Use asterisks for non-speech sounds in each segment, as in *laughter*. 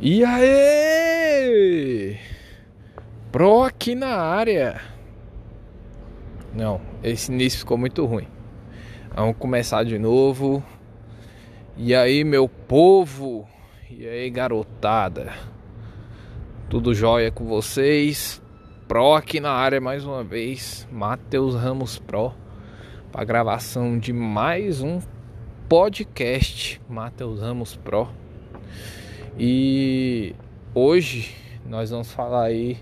E aí? Pro aqui na área. Não, esse início ficou muito ruim. Vamos começar de novo. E aí, meu povo? E aí, garotada? Tudo jóia com vocês? Pro aqui na área mais uma vez. Matheus Ramos Pro. Para gravação de mais um podcast Matheus Ramos Pro. E hoje nós vamos falar aí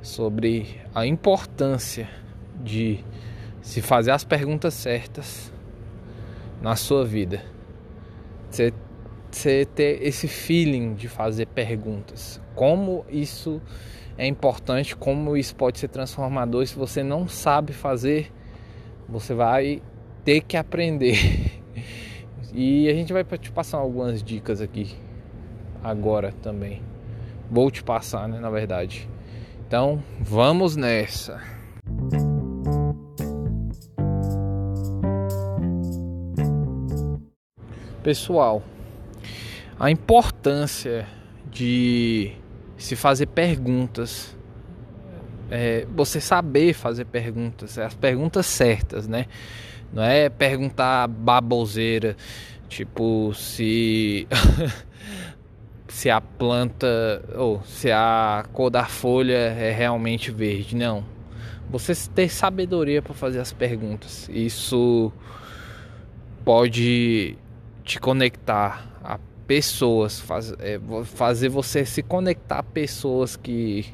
sobre a importância de se fazer as perguntas certas na sua vida. Você, você ter esse feeling de fazer perguntas. Como isso é importante, como isso pode ser transformador. Se você não sabe fazer, você vai ter que aprender. *laughs* E a gente vai te passar algumas dicas aqui agora também. Vou te passar, né, na verdade. Então, vamos nessa. Pessoal, a importância de se fazer perguntas, é, você saber fazer perguntas, as perguntas certas, né? Não é perguntar baboseira, tipo se *laughs* se a planta ou se a cor da folha é realmente verde. Não. Você ter sabedoria para fazer as perguntas. Isso pode te conectar a pessoas, faz, é, fazer você se conectar a pessoas que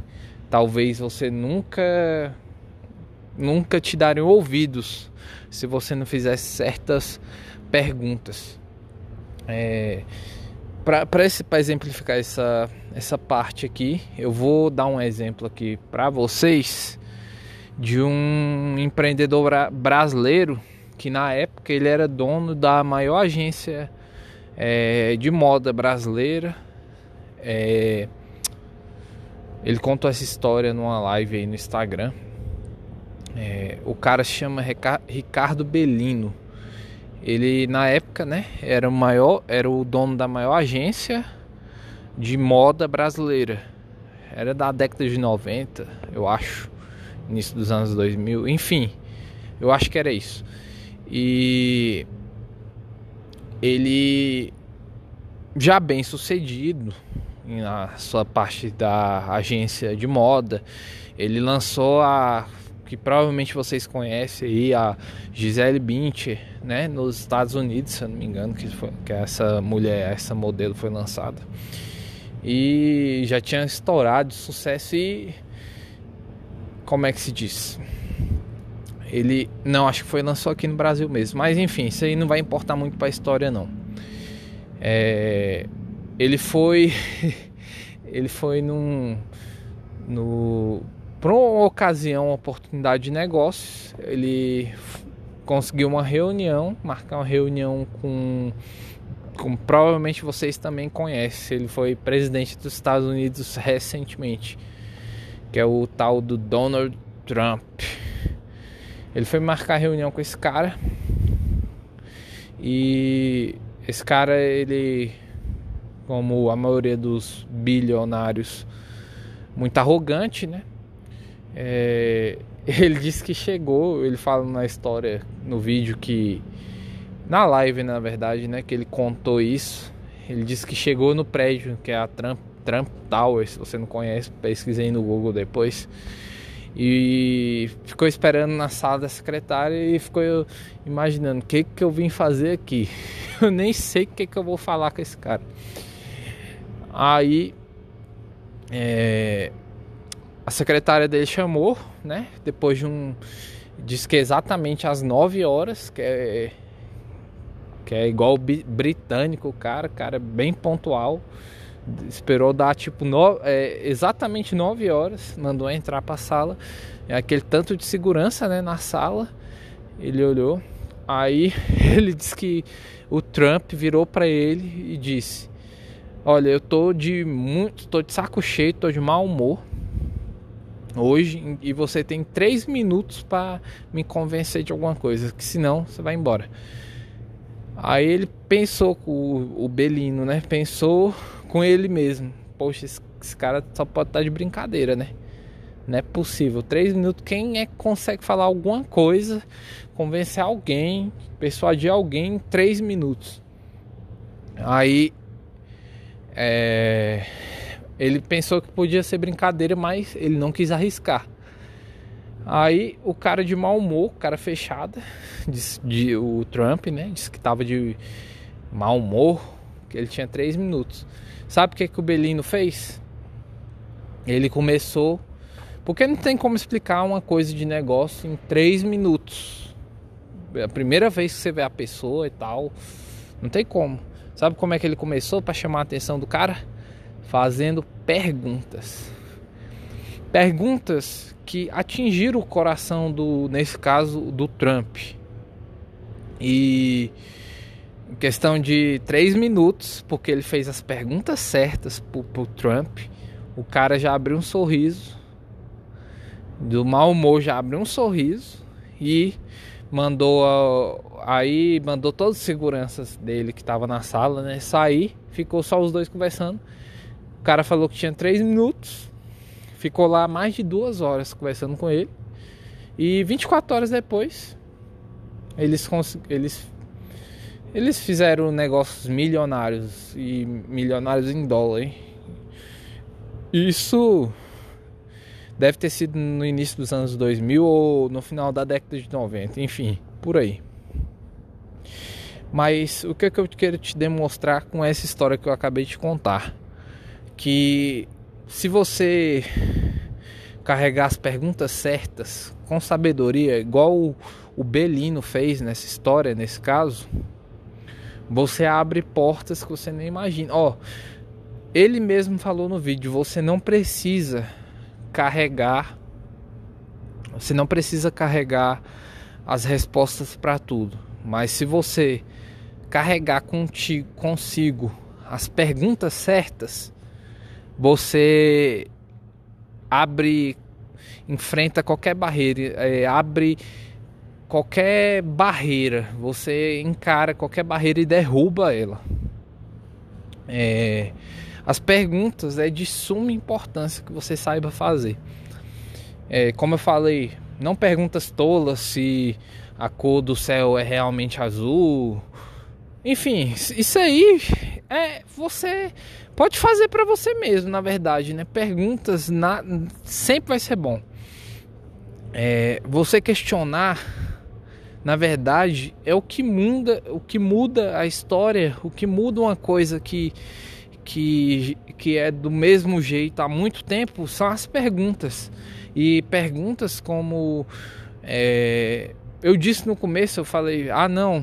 talvez você nunca nunca te darem ouvidos se você não fizesse certas perguntas. É, para exemplificar essa, essa parte aqui, eu vou dar um exemplo aqui para vocês de um empreendedor bra brasileiro que na época ele era dono da maior agência é, de moda brasileira. É, ele contou essa história numa live aí no Instagram. É, o cara se chama Ricardo Belino. Ele na época, né, era o maior, era o dono da maior agência de moda brasileira. Era da década de 90, eu acho, início dos anos 2000, enfim. Eu acho que era isso. E ele já bem sucedido na sua parte da agência de moda, ele lançou a que provavelmente vocês conhecem aí, a Gisele Bündchen, né, nos Estados Unidos, se eu não me engano, que, foi, que essa mulher, essa modelo foi lançada. E já tinha estourado de sucesso e como é que se diz? Ele não acho que foi lançou aqui no Brasil mesmo, mas enfim, isso aí não vai importar muito para a história não. É, ele foi *laughs* ele foi num no por uma ocasião, uma oportunidade de negócios, ele conseguiu uma reunião, marcar uma reunião com, com provavelmente vocês também conhecem. Ele foi presidente dos Estados Unidos recentemente, que é o tal do Donald Trump. Ele foi marcar reunião com esse cara e esse cara ele como a maioria dos bilionários muito arrogante, né? É, *laughs* ele disse que chegou, ele fala na história, no vídeo que. Na live, na verdade, né? Que ele contou isso. Ele disse que chegou no prédio, que é a Trump, Trump Tower, se você não conhece, pesquisei no Google depois. E ficou esperando na sala da secretária e ficou imaginando o que, que eu vim fazer aqui. *laughs* Eu nem sei o que, que eu vou falar com esse cara. Aí. É, a secretária dele chamou, né? Depois de um. Diz que é exatamente às 9 horas, que é. Que é igual o britânico, cara, cara bem pontual. Esperou dar tipo no, é, exatamente 9 horas, mandou entrar pra sala. É aquele tanto de segurança né, na sala. Ele olhou. Aí *laughs* ele disse que o Trump virou para ele e disse: Olha, eu tô de muito, tô de saco cheio, tô de mau humor hoje e você tem três minutos para me convencer de alguma coisa, que senão você vai embora. Aí ele pensou com o, Belino, né? Pensou com ele mesmo. poxa, esse, cara só pode estar de brincadeira, né? Não é possível. Três minutos, quem é que consegue falar alguma coisa, convencer alguém, persuadir alguém em três minutos? Aí é, ele pensou que podia ser brincadeira, mas ele não quis arriscar. Aí o cara de mau humor, cara fechada, disse, de, o Trump, né? Disse que tava de mau humor, que ele tinha três minutos. Sabe o que, que o Belino fez? Ele começou. Porque não tem como explicar uma coisa de negócio em três minutos. É a primeira vez que você vê a pessoa e tal. Não tem como. Sabe como é que ele começou para chamar a atenção do cara? Fazendo perguntas. Perguntas que atingiram o coração do, nesse caso, do Trump. E em questão de três minutos, porque ele fez as perguntas certas pro, pro Trump, o cara já abriu um sorriso. Do mau humor já abriu um sorriso e mandou aí mandou todos os seguranças dele que estavam na sala, né, sair. Ficou só os dois conversando. O cara falou que tinha três minutos. Ficou lá mais de duas horas conversando com ele. E 24 horas depois, eles eles eles fizeram negócios milionários e milionários em dólar. Hein? Isso deve ter sido no início dos anos 2000 ou no final da década de 90, enfim, por aí. Mas o que, é que eu quero te demonstrar com essa história que eu acabei de contar? Que se você carregar as perguntas certas com sabedoria, igual o, o Belino fez nessa história, nesse caso, você abre portas que você nem imagina. Ó, ele mesmo falou no vídeo, você não precisa carregar você não precisa carregar as respostas para tudo, mas se você carregar contigo, consigo as perguntas certas, você abre, enfrenta qualquer barreira, é, abre qualquer barreira, você encara qualquer barreira e derruba ela. É, as perguntas é de suma importância que você saiba fazer. É, como eu falei, não perguntas tolas se a cor do céu é realmente azul. Enfim, isso aí é você pode fazer para você mesmo, na verdade, né? Perguntas na, sempre vai ser bom. É, você questionar na verdade é o que muda, o que muda a história, o que muda uma coisa que que, que é do mesmo jeito há muito tempo são as perguntas. E perguntas como é, eu disse no começo, eu falei, ah não,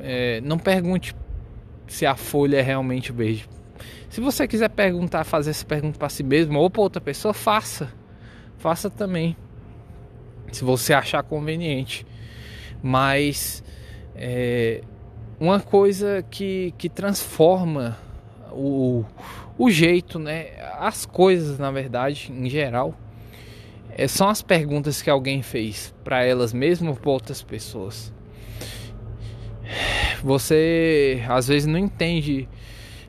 é, não pergunte se a folha é realmente verde. Se você quiser perguntar, fazer essa pergunta para si mesmo ou para outra pessoa, faça. Faça também. Se você achar conveniente mas é, uma coisa que, que transforma o, o jeito, né? As coisas, na verdade, em geral, é, são as perguntas que alguém fez para elas mesmas ou para outras pessoas. Você às vezes não entende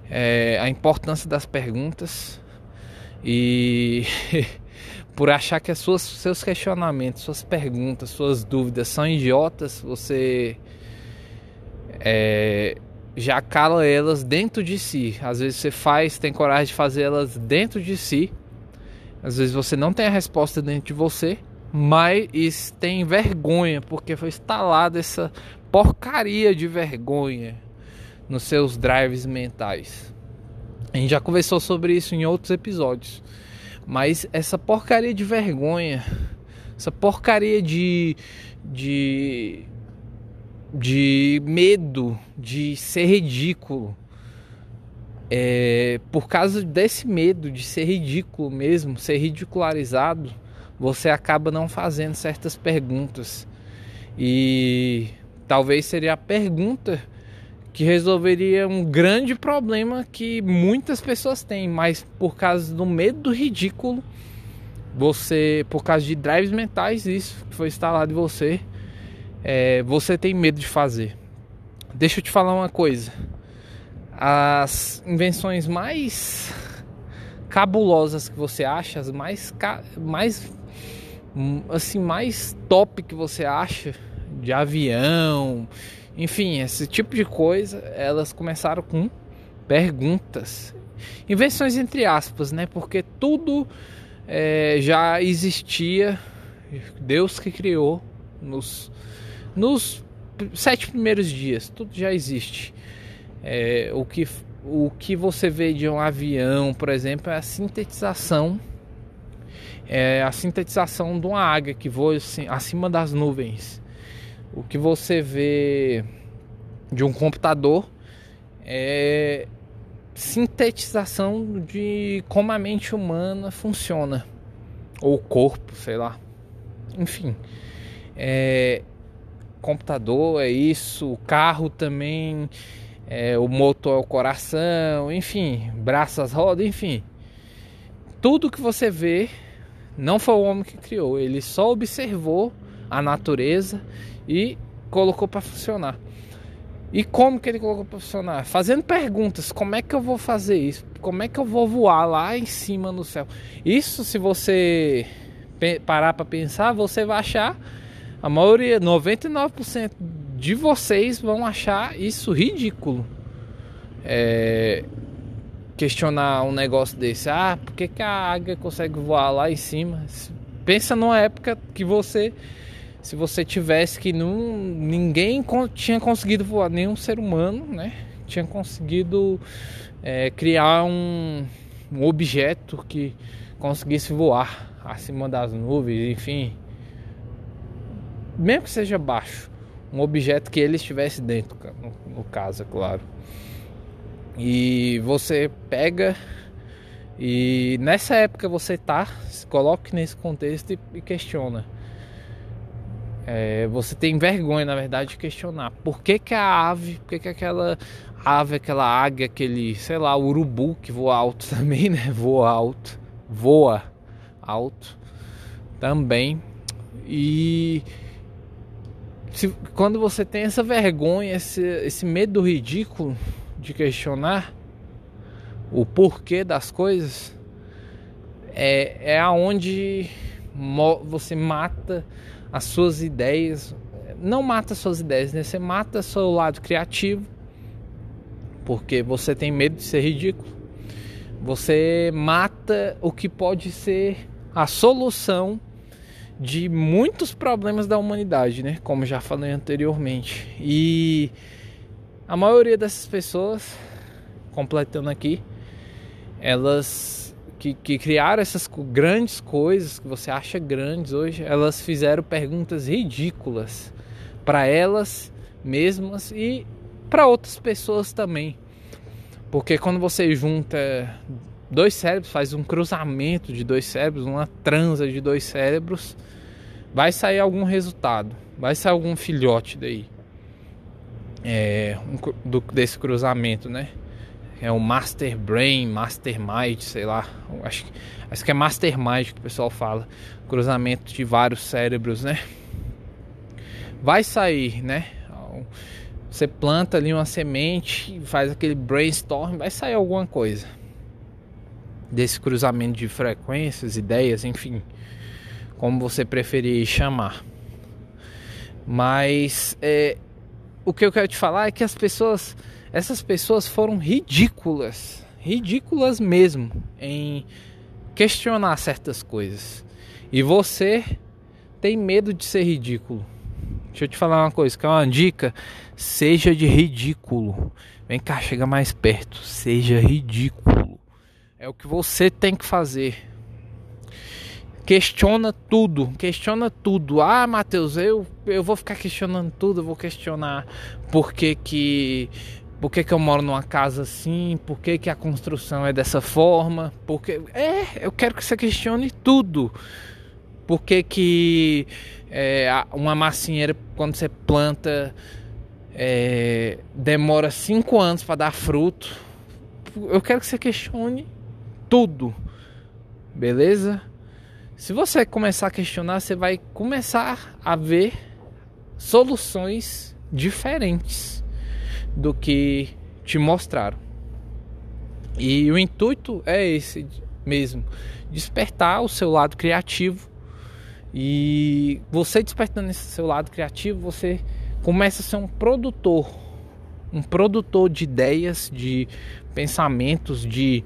é, a importância das perguntas e *laughs* por achar que as suas, seus questionamentos, suas perguntas, suas dúvidas são idiotas, você é, já cala elas dentro de si. Às vezes você faz, tem coragem de fazer elas dentro de si. Às vezes você não tem a resposta dentro de você, mas tem vergonha porque foi instalada essa porcaria de vergonha nos seus drives mentais. A gente já conversou sobre isso em outros episódios. Mas essa porcaria de vergonha, essa porcaria de, de, de medo de ser ridículo, é, por causa desse medo de ser ridículo mesmo, ser ridicularizado, você acaba não fazendo certas perguntas. E talvez seria a pergunta que resolveria um grande problema que muitas pessoas têm, mas por causa do medo do ridículo, você, por causa de drives mentais, isso que foi instalado em você, é, você tem medo de fazer. Deixa eu te falar uma coisa. As invenções mais cabulosas que você acha, as mais mais hum, assim mais top que você acha de avião, enfim, esse tipo de coisa, elas começaram com perguntas, invenções entre aspas, né? Porque tudo é, já existia, Deus que criou nos nos sete primeiros dias, tudo já existe. É, o que o que você vê de um avião, por exemplo, é a sintetização é a sintetização de uma águia que voa assim, acima das nuvens. O que você vê de um computador é sintetização de como a mente humana funciona ou o corpo, sei lá. Enfim, é, computador é isso, carro também é, o motor é o coração, enfim, braços, rodas, enfim. Tudo que você vê não foi o homem que criou, ele só observou a natureza e colocou para funcionar. E como que ele colocou para funcionar? Fazendo perguntas: como é que eu vou fazer isso? Como é que eu vou voar lá em cima no céu? Isso, se você parar para pensar, você vai achar a maioria, 99% de vocês vão achar isso ridículo. É, questionar um negócio desse. Ah, por que, que a águia consegue voar lá em cima? Pensa numa época que você, se você tivesse que não, ninguém tinha conseguido voar, nenhum ser humano, né? Tinha conseguido é, criar um, um objeto que conseguisse voar acima das nuvens, enfim. Mesmo que seja baixo um objeto que ele estivesse dentro, no, no caso, é claro. E você pega e nessa época você tá, se coloque nesse contexto e, e questiona. É, você tem vergonha, na verdade, de questionar. Por que, que a ave, por que, que aquela ave, aquela águia, aquele, sei lá, urubu que voa alto *laughs* também, né? Voa alto, voa alto também. E se, quando você tem essa vergonha, esse, esse medo ridículo de questionar o porquê das coisas, é, é aonde você mata as suas ideias. Não mata as suas ideias, né? Você mata seu lado criativo, porque você tem medo de ser ridículo. Você mata o que pode ser a solução de muitos problemas da humanidade, né? Como já falei anteriormente. E a maioria dessas pessoas, completando aqui, elas que, que criaram essas grandes coisas que você acha grandes hoje, elas fizeram perguntas ridículas para elas mesmas e para outras pessoas também. Porque quando você junta dois cérebros, faz um cruzamento de dois cérebros, uma transa de dois cérebros, vai sair algum resultado, vai sair algum filhote daí. É, um, do, desse cruzamento, né? É o Master Brain, Mastermind, sei lá. Acho, acho que é Mastermind que o pessoal fala. Cruzamento de vários cérebros, né? Vai sair, né? Você planta ali uma semente, faz aquele brainstorm, vai sair alguma coisa desse cruzamento de frequências, ideias, enfim como você preferir chamar. Mas é, o que eu quero te falar é que as pessoas, essas pessoas foram ridículas, ridículas mesmo em questionar certas coisas. E você tem medo de ser ridículo. Deixa eu te falar uma coisa, que é uma dica, seja de ridículo. Vem cá, chega mais perto, seja ridículo. É o que você tem que fazer questiona tudo, questiona tudo. Ah, Matheus, eu, eu vou ficar questionando tudo, eu vou questionar por que que, por que que eu moro numa casa assim, por que que a construção é dessa forma, porque é, eu quero que você questione tudo. Por que que é, uma massinheira quando você planta é, demora cinco anos para dar fruto? Eu quero que você questione tudo, beleza? Se você começar a questionar, você vai começar a ver soluções diferentes do que te mostraram. E o intuito é esse mesmo. Despertar o seu lado criativo. E você despertando esse seu lado criativo, você começa a ser um produtor. Um produtor de ideias, de pensamentos, de,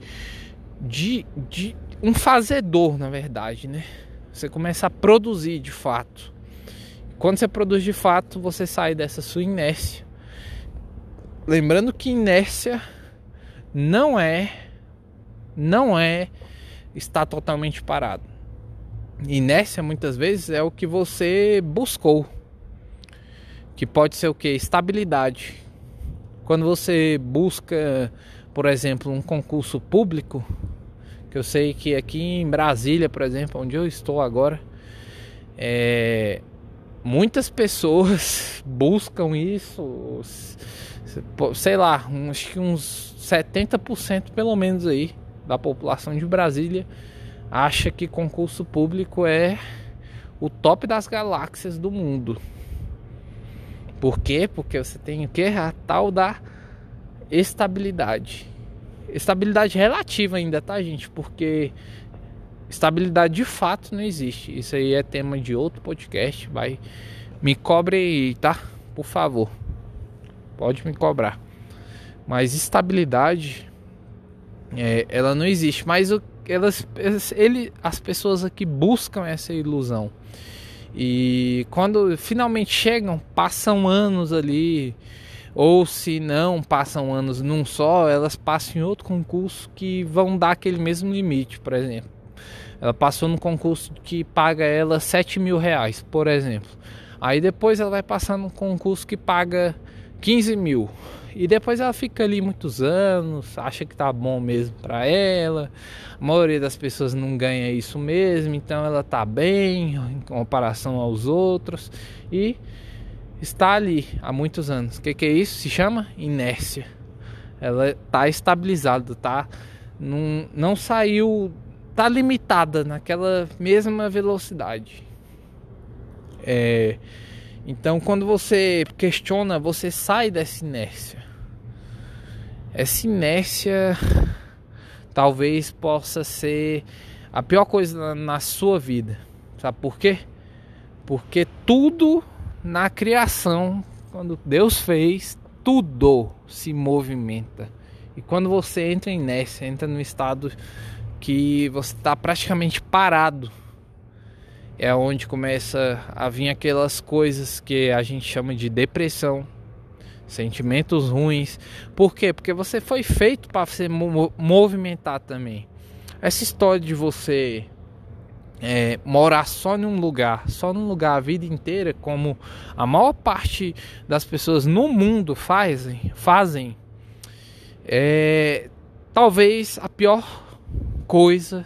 de, de um fazedor, na verdade, né? Você começa a produzir de fato. Quando você produz de fato, você sai dessa sua inércia. Lembrando que inércia não é não é estar totalmente parado. Inércia muitas vezes é o que você buscou. Que pode ser o que? Estabilidade. Quando você busca, por exemplo, um concurso público, que eu sei que aqui em Brasília, por exemplo, onde eu estou agora, é, muitas pessoas *laughs* buscam isso, sei lá, acho que uns 70% pelo menos aí da população de Brasília acha que concurso público é o top das galáxias do mundo. Por quê? Porque você tem o que? A tal da estabilidade. Estabilidade relativa ainda, tá, gente? Porque estabilidade de fato não existe. Isso aí é tema de outro podcast. Vai. Me cobre aí, tá? Por favor. Pode me cobrar. Mas estabilidade. É, ela não existe. Mas o, elas, ele, as pessoas aqui buscam essa ilusão. E quando finalmente chegam, passam anos ali ou se não passam anos num só, elas passam em outro concurso que vão dar aquele mesmo limite, por exemplo. Ela passou no concurso que paga ela 7 mil reais, por exemplo. Aí depois ela vai passar num concurso que paga 15 mil. E depois ela fica ali muitos anos, acha que tá bom mesmo para ela. A maioria das pessoas não ganha isso mesmo, então ela tá bem em comparação aos outros. E está ali há muitos anos. O que, que, é isso? Se chama inércia. Ela está estabilizada, tá? Não, não saiu, tá limitada naquela mesma velocidade. É, então, quando você questiona, você sai dessa inércia. Essa inércia talvez possa ser a pior coisa na, sua vida. Sabe por quê? Porque tudo na criação, quando Deus fez, tudo se movimenta. E quando você entra em inércia, entra no estado que você está praticamente parado, é onde começa a vir aquelas coisas que a gente chama de depressão, sentimentos ruins. Por quê? Porque você foi feito para se movimentar também. Essa história de você é, morar só num lugar, só num lugar a vida inteira, como a maior parte das pessoas no mundo fazem, fazem é talvez a pior coisa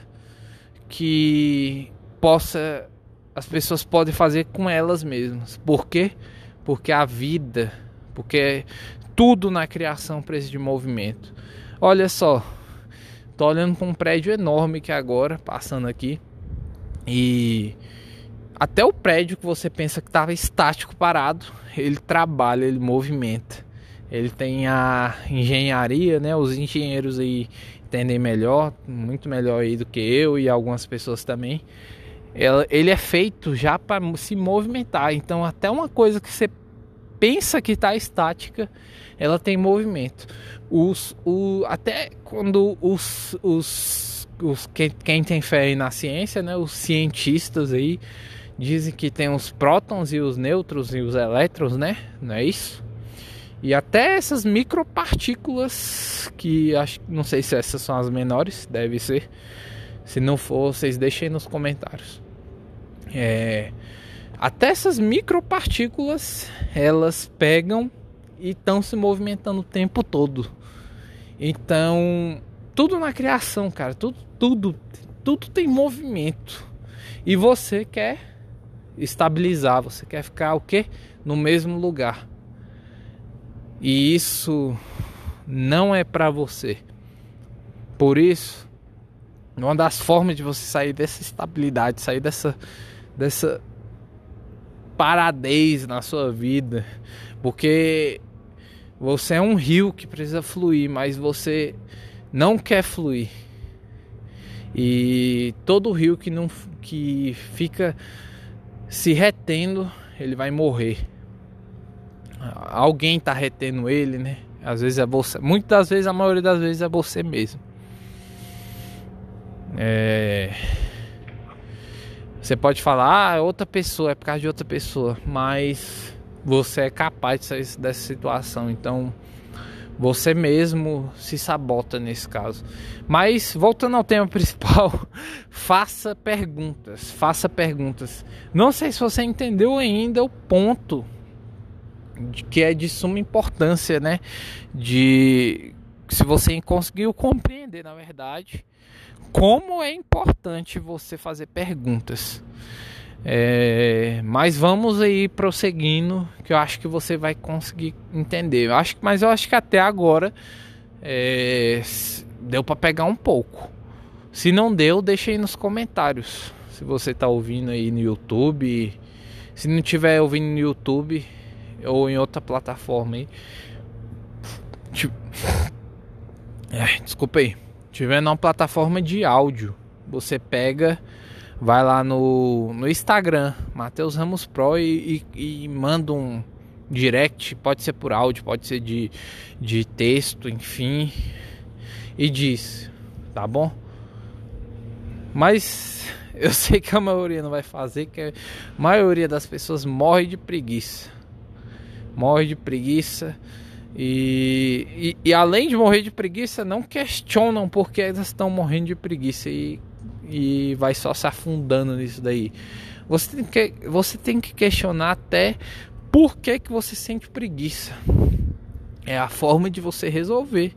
que possa as pessoas podem fazer com elas mesmas. Por quê? Porque a vida, porque tudo na criação precisa de movimento. Olha só, tô olhando para um prédio enorme que agora passando aqui e até o prédio que você pensa que estava estático, parado, ele trabalha, ele movimenta. Ele tem a engenharia, né? Os engenheiros aí entendem melhor, muito melhor aí do que eu e algumas pessoas também. Ele é feito já para se movimentar. Então, até uma coisa que você pensa que está estática, ela tem movimento. Os, o, até quando os, os os, quem, quem tem fé na ciência, né, os cientistas aí dizem que tem os prótons e os nêutrons e os elétrons, né? Não é isso? E até essas micropartículas que acho, não sei se essas são as menores, deve ser. Se não for, vocês deixem nos comentários. É, até essas micropartículas, elas pegam e estão se movimentando o tempo todo. Então, tudo na criação, cara, tudo tudo, tudo tem movimento. E você quer estabilizar, você quer ficar o quê? No mesmo lugar. E isso não é para você. Por isso, uma das formas de você sair dessa estabilidade, sair dessa dessa paradez na sua vida, porque você é um rio que precisa fluir, mas você não quer fluir. E todo rio que não que fica se retendo, ele vai morrer. Alguém está retendo ele, né? Às vezes é você, muitas vezes, a maioria das vezes é você mesmo. É... Você pode falar, ah, é outra pessoa, é por causa de outra pessoa, mas você é capaz de sair dessa situação. Então, você mesmo se sabota nesse caso. Mas voltando ao tema *laughs* principal, faça perguntas, faça perguntas. Não sei se você entendeu ainda o ponto que é de suma importância, né? De se você conseguiu compreender, na verdade, como é importante você fazer perguntas. É, mas vamos aí prosseguindo, que eu acho que você vai conseguir entender. Eu acho, mas eu acho que até agora é, deu para pegar um pouco. Se não deu, deixa aí nos comentários. Se você está ouvindo aí no YouTube, se não tiver ouvindo no YouTube ou em outra plataforma aí, tipo, *laughs* é, desculpa aí, tiver numa plataforma de áudio, você pega vai lá no, no Instagram, Matheus Ramos Pro, e, e, e, manda um direct, pode ser por áudio, pode ser de, de texto, enfim, e diz, tá bom? Mas *laughs* eu sei que a maioria não vai fazer, que a maioria das pessoas morre de preguiça. Morre de preguiça. E, e, e, além de morrer de preguiça, não questionam porque elas estão morrendo de preguiça. E e vai só se afundando nisso daí. Você tem que, você tem que questionar até por que, que você sente preguiça. É a forma de você resolver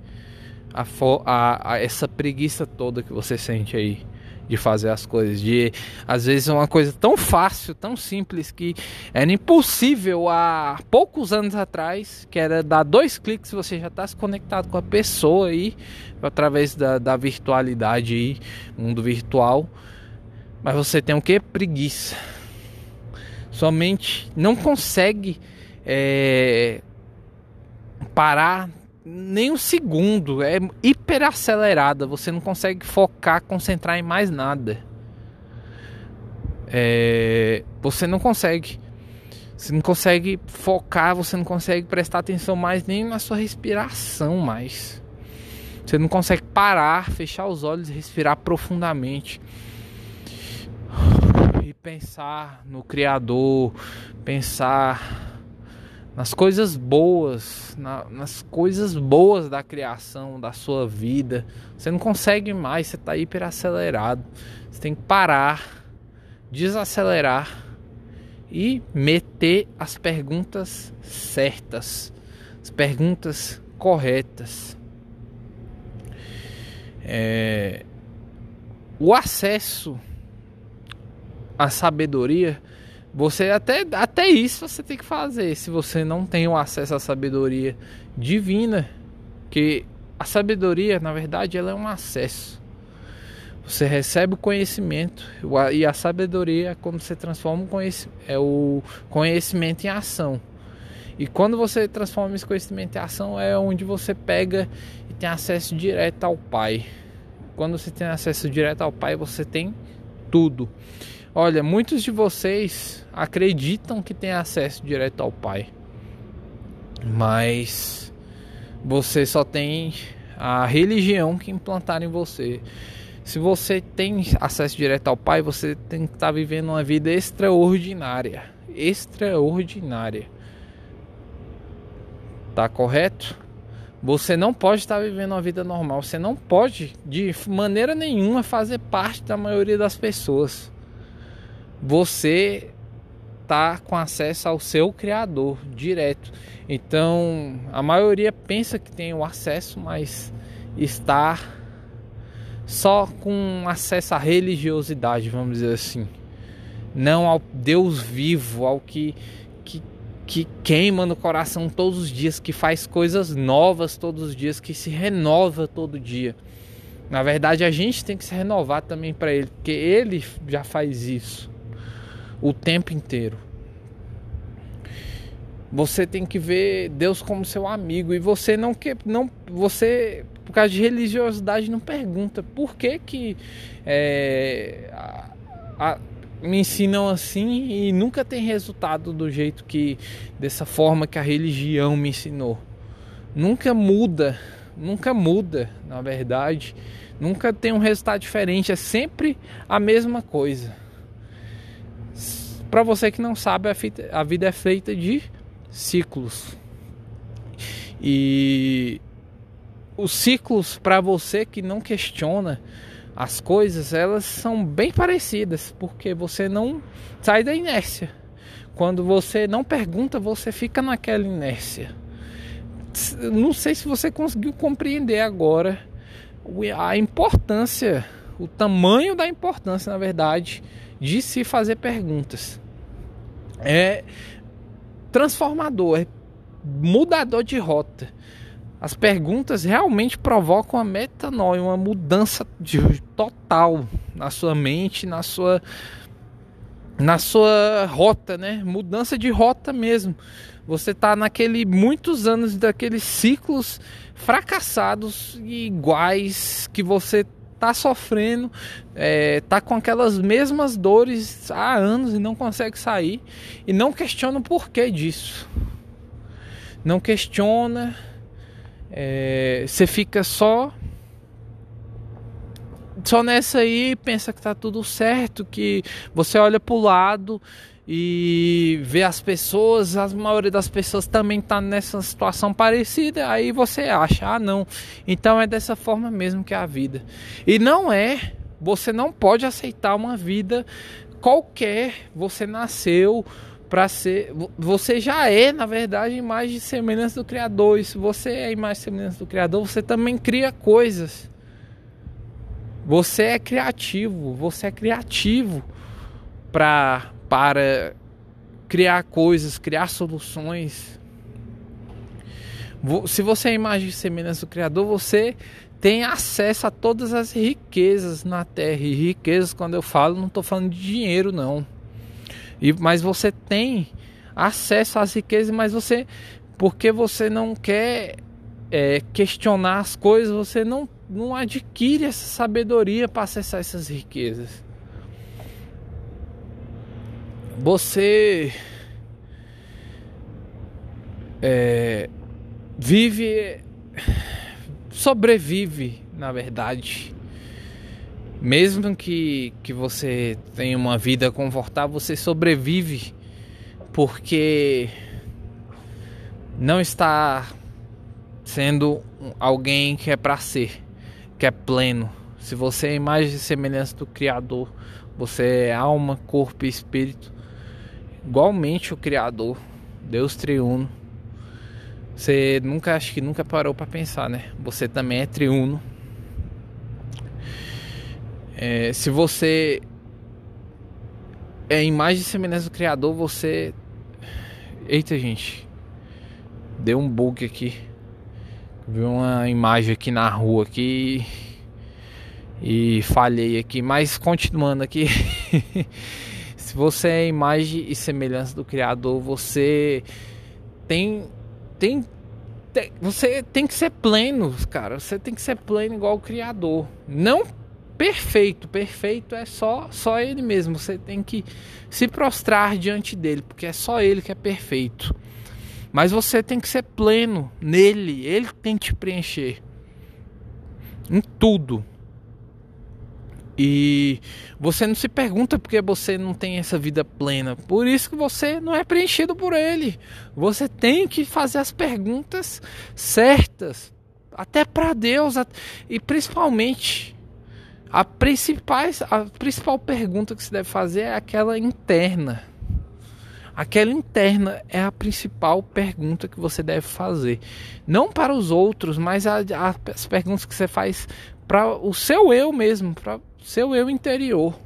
a, a, a essa preguiça toda que você sente aí de fazer as coisas. De às vezes é uma coisa tão fácil, tão simples que era impossível há poucos anos atrás, que era dar dois cliques você já está se conectado com a pessoa aí através da, da virtualidade aí, mundo virtual. Mas você tem o que? Preguiça. Somente não consegue é, parar nem um segundo, é hiper acelerada, você não consegue focar, concentrar em mais nada. É, você não consegue. Você não consegue focar, você não consegue prestar atenção mais nem na sua respiração mais. Você não consegue parar, fechar os olhos e respirar profundamente. E pensar no Criador, pensar nas coisas boas, na, nas coisas boas da criação, da sua vida. Você não consegue mais, você está hiper acelerado. Você tem que parar, desacelerar e meter as perguntas certas, as perguntas corretas. É, o acesso à sabedoria você até, até isso você tem que fazer se você não tem o acesso à sabedoria divina, que a sabedoria, na verdade, ela é um acesso. Você recebe o conhecimento e a sabedoria, quando você transforma é o conhecimento em ação. E quando você transforma esse conhecimento em ação, é onde você pega e tem acesso direto ao Pai. Quando você tem acesso direto ao Pai, você tem tudo. Olha, muitos de vocês acreditam que tem acesso direto ao Pai, mas você só tem a religião que implantaram em você. Se você tem acesso direto ao Pai, você tem que estar tá vivendo uma vida extraordinária. Extraordinária. Tá correto? Você não pode estar tá vivendo uma vida normal. Você não pode, de maneira nenhuma, fazer parte da maioria das pessoas você tá com acesso ao seu criador direto. Então, a maioria pensa que tem o acesso, mas está só com acesso à religiosidade, vamos dizer assim. Não ao Deus vivo, ao que, que, que queima no coração todos os dias, que faz coisas novas todos os dias, que se renova todo dia. Na verdade, a gente tem que se renovar também para Ele, porque Ele já faz isso o tempo inteiro. Você tem que ver Deus como seu amigo e você não que não você por causa de religiosidade não pergunta por que que é, a, a, me ensinam assim e nunca tem resultado do jeito que dessa forma que a religião me ensinou. Nunca muda, nunca muda, na verdade. Nunca tem um resultado diferente, é sempre a mesma coisa. Para você que não sabe, a vida é feita de ciclos. E os ciclos para você que não questiona as coisas, elas são bem parecidas, porque você não sai da inércia. Quando você não pergunta, você fica naquela inércia. Não sei se você conseguiu compreender agora a importância, o tamanho da importância, na verdade, de se fazer perguntas. É transformador, é mudador de rota. As perguntas realmente provocam a metanoia, uma mudança de, total na sua mente, na sua na sua rota, né? Mudança de rota mesmo. Você tá naquele muitos anos daqueles ciclos fracassados e iguais que você tá sofrendo, é, tá com aquelas mesmas dores há anos e não consegue sair e não questiona o porquê disso. Não questiona, é, você fica só só nessa aí pensa que tá tudo certo, que você olha pro lado e vê as pessoas, a maioria das pessoas também tá nessa situação parecida, aí você acha, ah não, então é dessa forma mesmo que é a vida. E não é, você não pode aceitar uma vida qualquer, você nasceu para ser, você já é, na verdade, imagem e semelhança do criador. E se você é imagem e semelhança do criador, você também cria coisas. Você é criativo, você é criativo para para criar coisas, criar soluções. Se você é imagem e semelhança do Criador, você tem acesso a todas as riquezas na Terra. E riquezas, quando eu falo, não estou falando de dinheiro, não. E, mas você tem acesso às riquezas, mas você, porque você não quer é, questionar as coisas, você não, não adquire essa sabedoria para acessar essas riquezas você é, vive, sobrevive, na verdade. Mesmo que, que você tenha uma vida confortável, você sobrevive porque não está sendo alguém que é para ser, que é pleno. Se você é imagem e semelhança do Criador, você é alma, corpo e espírito igualmente o Criador, Deus triuno. Você nunca acho que nunca parou para pensar, né? Você também é triuno. É, se você é imagem e semelhança do Criador, você. Eita, gente. Deu um bug aqui. Vi uma imagem aqui na rua aqui. E falhei aqui. Mas continuando aqui. *laughs* Se você é imagem e semelhança do Criador, você tem, tem, tem, você tem que ser pleno, cara. Você tem que ser pleno igual o Criador. Não perfeito, perfeito é só só ele mesmo. Você tem que se prostrar diante dele, porque é só ele que é perfeito. Mas você tem que ser pleno nele, ele tem que te preencher em tudo. E você não se pergunta porque você não tem essa vida plena. Por isso que você não é preenchido por ele. Você tem que fazer as perguntas certas, até para Deus e principalmente a principal, a principal pergunta que se deve fazer é aquela interna. Aquela interna é a principal pergunta que você deve fazer. Não para os outros, mas a, a, as perguntas que você faz para o seu eu mesmo, seu eu interior.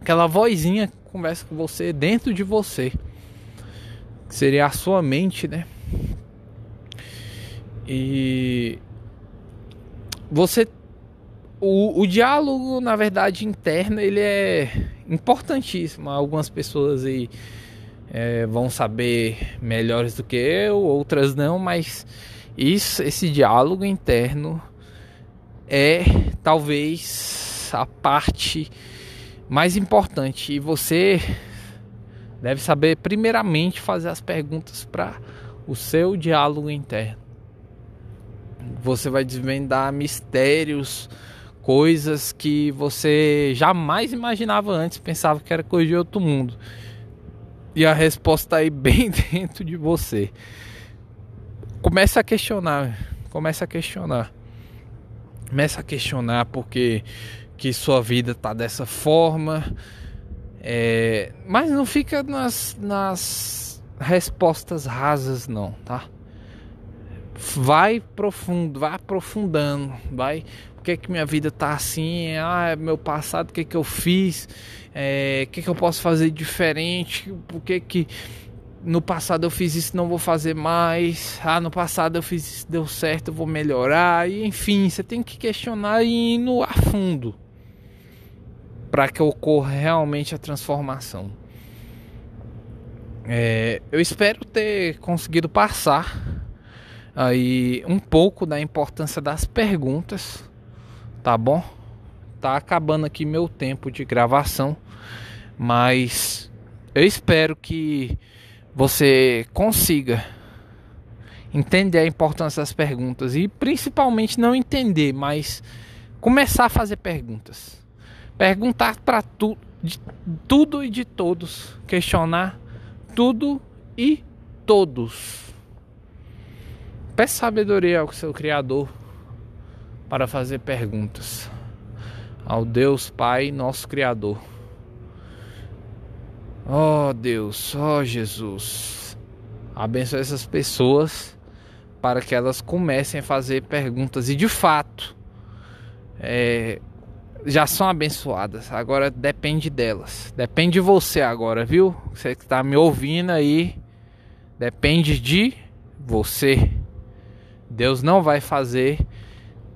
Aquela vozinha que conversa com você dentro de você. Que seria a sua mente, né? E você o, o diálogo, na verdade, interno, ele é importantíssimo. Algumas pessoas aí é, vão saber melhores do que eu, outras não, mas isso, esse diálogo interno é talvez a parte mais importante e você deve saber primeiramente fazer as perguntas para o seu diálogo interno. Você vai desvendar mistérios, coisas que você jamais imaginava antes, pensava que era coisa de outro mundo. E a resposta está aí bem *laughs* dentro de você. Comece a questionar, comece a questionar. Comece a questionar porque que sua vida tá dessa forma. É, mas não fica nas, nas respostas rasas não, tá? Vai profundo, vai aprofundando, vai. Por que, que minha vida tá assim? Ah, meu passado, o que que eu fiz? É, o que que eu posso fazer diferente? Por que que no passado eu fiz isso, não vou fazer mais. Ah, no passado eu fiz isso, deu certo, eu vou melhorar. E enfim, você tem que questionar e ir no a fundo para que ocorra realmente a transformação. É, eu espero ter conseguido passar aí um pouco da importância das perguntas, tá bom? Tá acabando aqui meu tempo de gravação, mas eu espero que você consiga entender a importância das perguntas e principalmente não entender, mas começar a fazer perguntas. Perguntar para tu, tudo e de todos, questionar tudo e todos. Peça sabedoria ao seu Criador para fazer perguntas. Ao Deus Pai, nosso Criador Oh Deus, oh Jesus, abençoe essas pessoas para que elas comecem a fazer perguntas e de fato é, já são abençoadas. Agora depende delas, depende de você agora, viu? Você que está me ouvindo aí, depende de você. Deus não vai fazer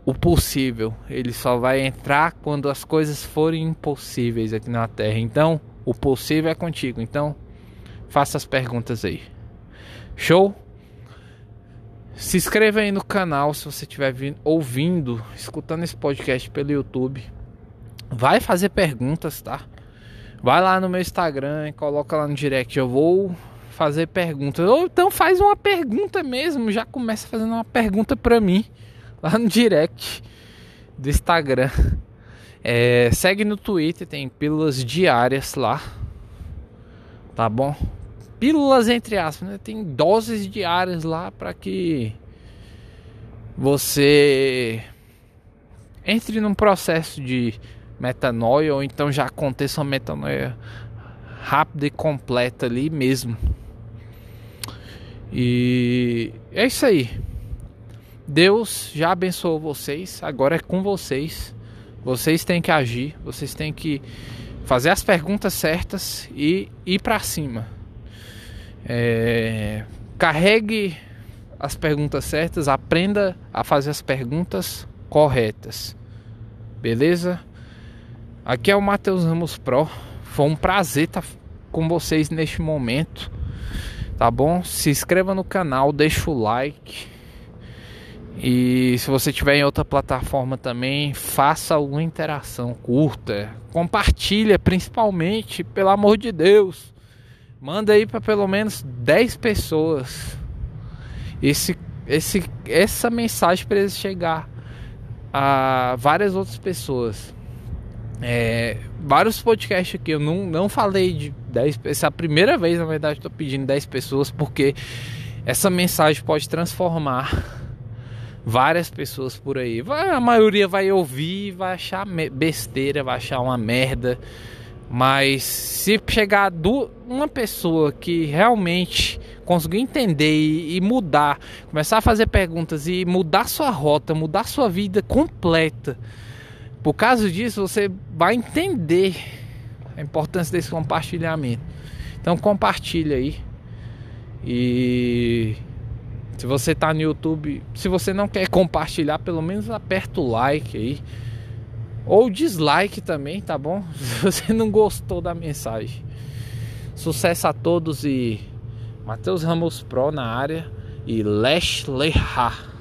o possível, Ele só vai entrar quando as coisas forem impossíveis aqui na Terra. Então o possível é contigo. Então, faça as perguntas aí. Show? Se inscreva aí no canal se você estiver ouvindo, escutando esse podcast pelo YouTube. Vai fazer perguntas, tá? Vai lá no meu Instagram e coloca lá no direct. Eu vou fazer perguntas. Ou então faz uma pergunta mesmo. Já começa fazendo uma pergunta pra mim lá no direct do Instagram. É, segue no Twitter, tem pílulas diárias lá. Tá bom? Pílulas entre aspas, né? Tem doses diárias lá para que você entre num processo de metanoia ou então já aconteça uma metanoia rápida e completa ali mesmo. E é isso aí. Deus já abençoou vocês, agora é com vocês. Vocês têm que agir, vocês têm que fazer as perguntas certas e ir para cima. É, carregue as perguntas certas, aprenda a fazer as perguntas corretas. Beleza? Aqui é o Matheus Ramos Pro. Foi um prazer estar com vocês neste momento. Tá bom? Se inscreva no canal, deixa o like e se você tiver em outra plataforma também, faça alguma interação, curta, compartilha, principalmente, pelo amor de Deus. Manda aí para pelo menos 10 pessoas. Esse, esse, essa mensagem para chegar a várias outras pessoas. É, vários podcasts aqui eu não, não falei de 10 Essa é a primeira vez, na verdade, estou pedindo 10 pessoas porque essa mensagem pode transformar várias pessoas por aí. Vai, a maioria vai ouvir, vai achar besteira, vai achar uma merda. Mas se chegar do, uma pessoa que realmente conseguir entender e, e, mudar, começar a fazer perguntas e mudar sua rota, mudar sua vida completa, por causa disso você vai entender a importância desse compartilhamento. Então compartilha aí e se você tá no YouTube, se você não quer compartilhar, pelo menos aperta o like aí. Ou dislike também, tá bom? *laughs* Se você não gostou da mensagem. Sucesso a todos e Matheus Ramos Pro na área e Lesh Lehar.